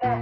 何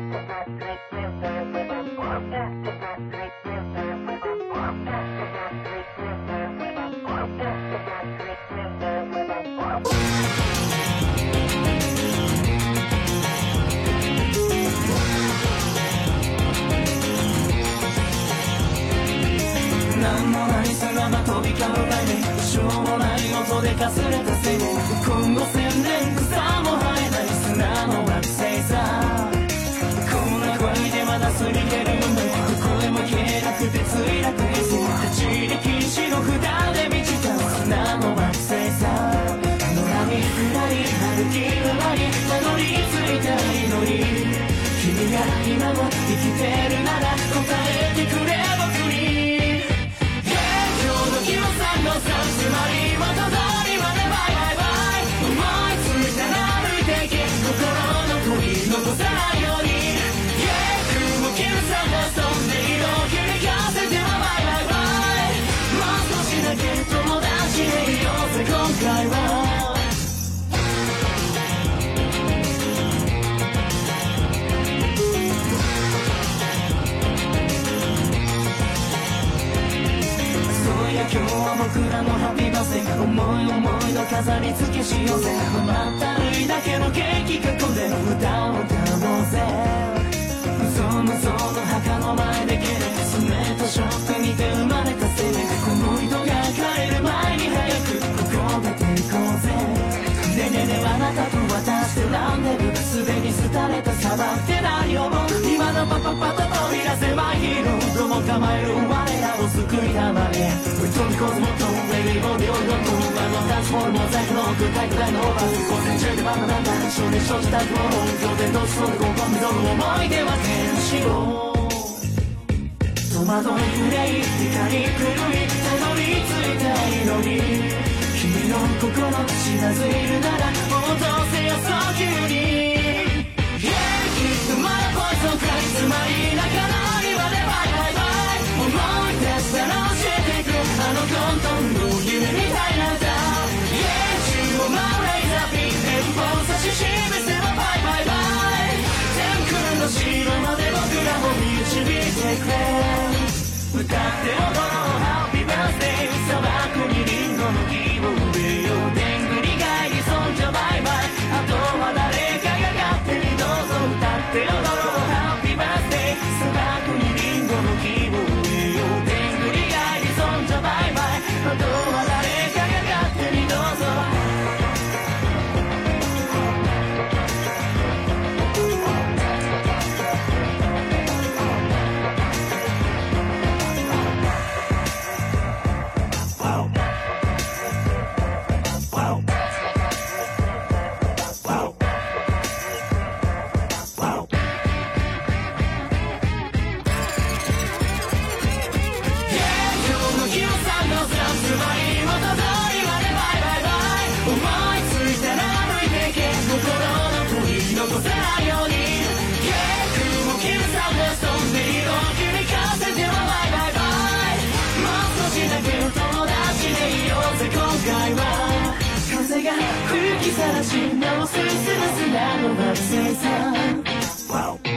生きてるなら答えてくれ僕に今日の日のさんのさつまり元通りまでバイバイバイ思いついたら歩いていけ心の声残さないように Yeah 雲切るさんが飛んで色を響かせてはバイバイバイもう少しだけ友達でいようぜ今回は今日は僕らのハッピーバースデー思い思いの飾り付けしようぜ。まったるいだけのケーキ囲んで歌を歌おうぜ。嘘無双の墓の前でゲレ爪とショック見て生まれた生命この人が帰る前に早くここ出ていこうぜ。ねねねあなたと私でランデブすでに廃れた砂漠って何を思う今のパパパと扉狭いヒーローども構える我らを救いたまえ飛び込むもっとレディーボディをどんどんあのダンスホールモザイクの奥体育大のオーバー午前中でママなんだ少年少女たちも仰天とそうでゴンゴン溝の思い出は天使を戸惑い憂い怒り狂いたどり着いた祈り君の心知らずいるなら FM 歌って踊ろう。Happy Birthday 砂漠にリンゴの木を植えよう。でんぐり返りそんじゃバイバイ。あとは誰かが勝手にどうぞ歌って踊ろう Happy Birthday 砂漠にリンゴの木を植えよう。でんぐり返りそんじゃバイバイ吹きさらし直すすらすらの惑星さん。